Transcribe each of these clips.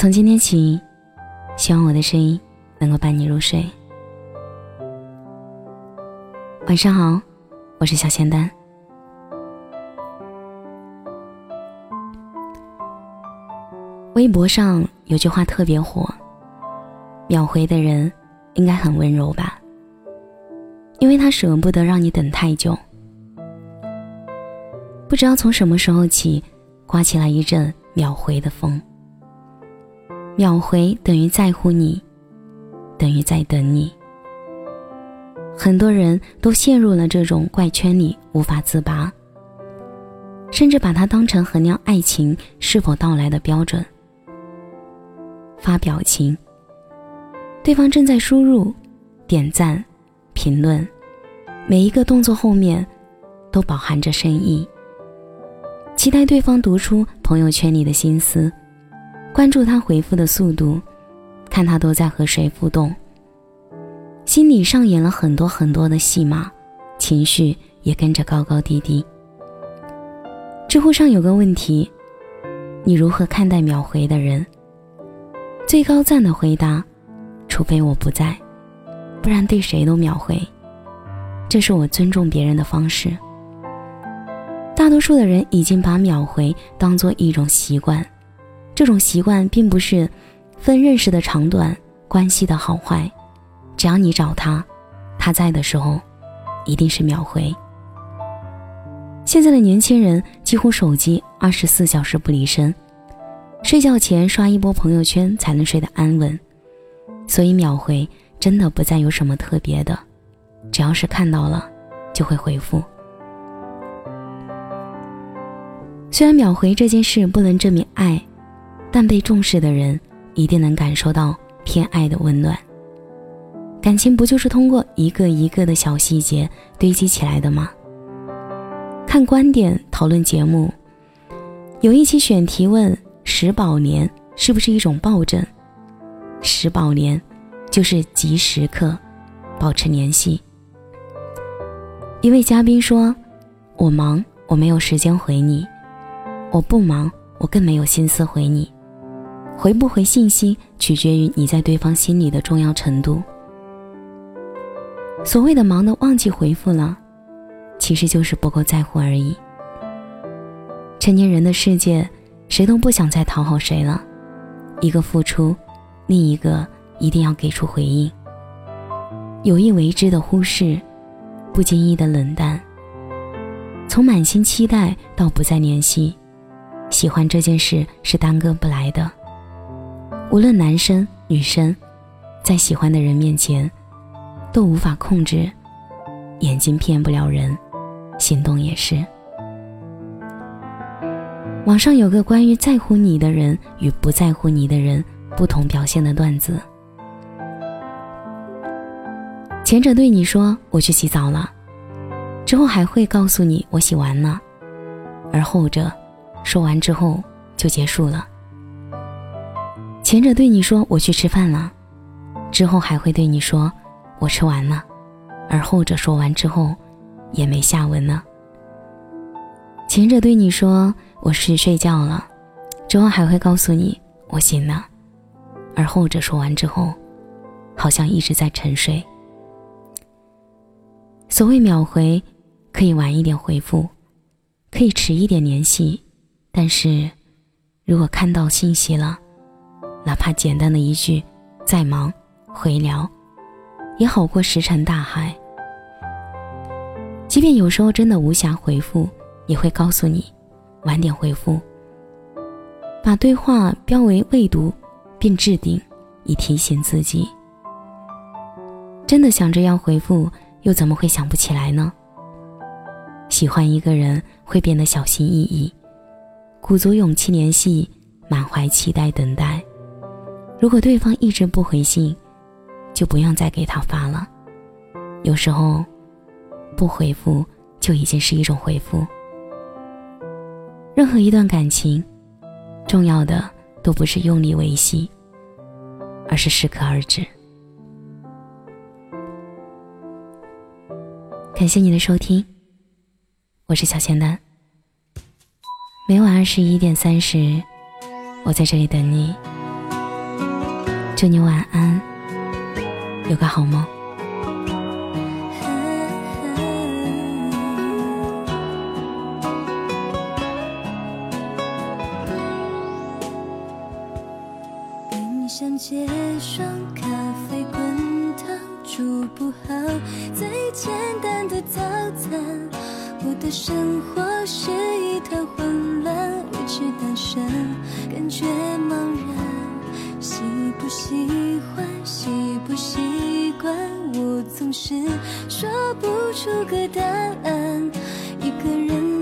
从今天起，希望我的声音能够伴你入睡。晚上好，我是小仙丹。微博上有句话特别火：“秒回的人应该很温柔吧？因为他舍不得让你等太久。”不知道从什么时候起，刮起来一阵秒回的风。秒回等于在乎你，等于在等你。很多人都陷入了这种怪圈里无法自拔，甚至把它当成衡量爱情是否到来的标准。发表情，对方正在输入、点赞、评论，每一个动作后面都饱含着深意。期待对方读出朋友圈里的心思。关注他回复的速度，看他都在和谁互动，心里上演了很多很多的戏码，情绪也跟着高高低低。知乎上有个问题：你如何看待秒回的人？最高赞的回答：除非我不在，不然对谁都秒回。这是我尊重别人的方式。大多数的人已经把秒回当做一种习惯。这种习惯并不是分认识的长短、关系的好坏，只要你找他，他在的时候，一定是秒回。现在的年轻人几乎手机二十四小时不离身，睡觉前刷一波朋友圈才能睡得安稳，所以秒回真的不再有什么特别的，只要是看到了，就会回复。虽然秒回这件事不能证明爱。但被重视的人一定能感受到偏爱的温暖。感情不就是通过一个一个的小细节堆积起来的吗？看观点讨论节目，有一期选题问十宝莲是不是一种暴政？十宝莲就是即时刻保持联系。一位嘉宾说：“我忙，我没有时间回你；我不忙，我更没有心思回你。”回不回信息，取决于你在对方心里的重要程度。所谓的忙的忘记回复了，其实就是不够在乎而已。成年人的世界，谁都不想再讨好谁了，一个付出，另一个一定要给出回应。有意为之的忽视，不经意的冷淡，从满心期待到不再联系，喜欢这件事是耽搁不来的。无论男生女生，在喜欢的人面前，都无法控制，眼睛骗不了人，行动也是。网上有个关于在乎你的人与不在乎你的人不同表现的段子，前者对你说我去洗澡了，之后还会告诉你我洗完了，而后者说完之后就结束了。前者对你说我去吃饭了，之后还会对你说我吃完了，而后者说完之后也没下文了。前者对你说我去睡觉了，之后还会告诉你我醒了，而后者说完之后好像一直在沉睡。所谓秒回，可以晚一点回复，可以迟一点联系，但是如果看到信息了。哪怕简单的一句“在忙”，回聊，也好过石沉大海。即便有时候真的无暇回复，也会告诉你晚点回复。把对话标为未读，并置顶，以提醒自己。真的想着要回复，又怎么会想不起来呢？喜欢一个人会变得小心翼翼，鼓足勇气联系，满怀期待等待。如果对方一直不回信，就不用再给他发了。有时候，不回复就已经是一种回复。任何一段感情，重要的都不是用力维系，而是适可而止。感谢你的收听，我是小仙丹。每晚二十一点三十，我在这里等你。祝你晚安，有个好梦。想结霜，咖啡滚烫，煮不好最简单的早餐。我的生活是一团混乱，维持单身，感觉茫然。喜不喜欢，习不习惯，我总是说不出个答案。一个人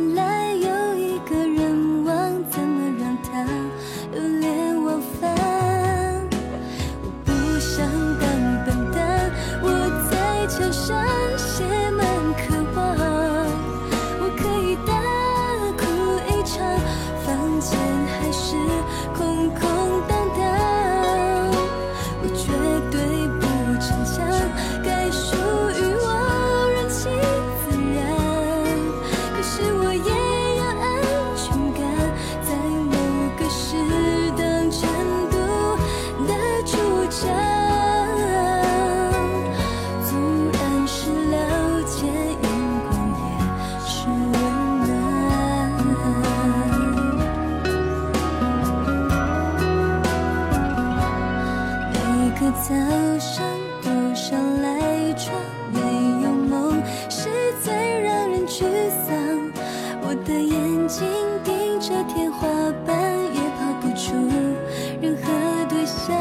天花板也跑不出任何对象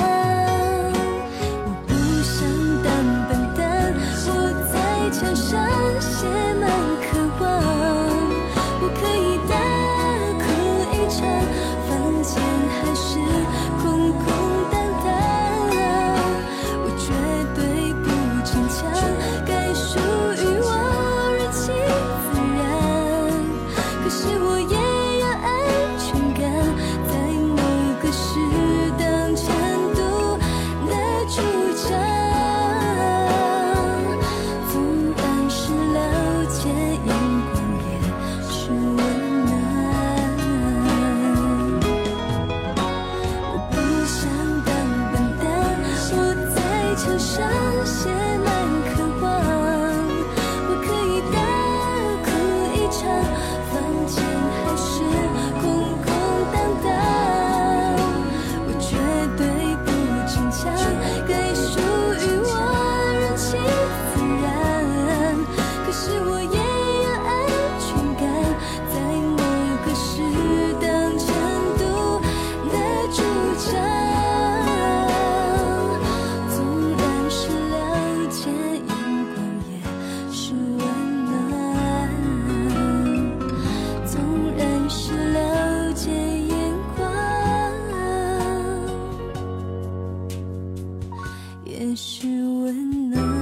我不想当笨蛋我在墙上写满渴望我可以大哭一场房间还是空空温暖。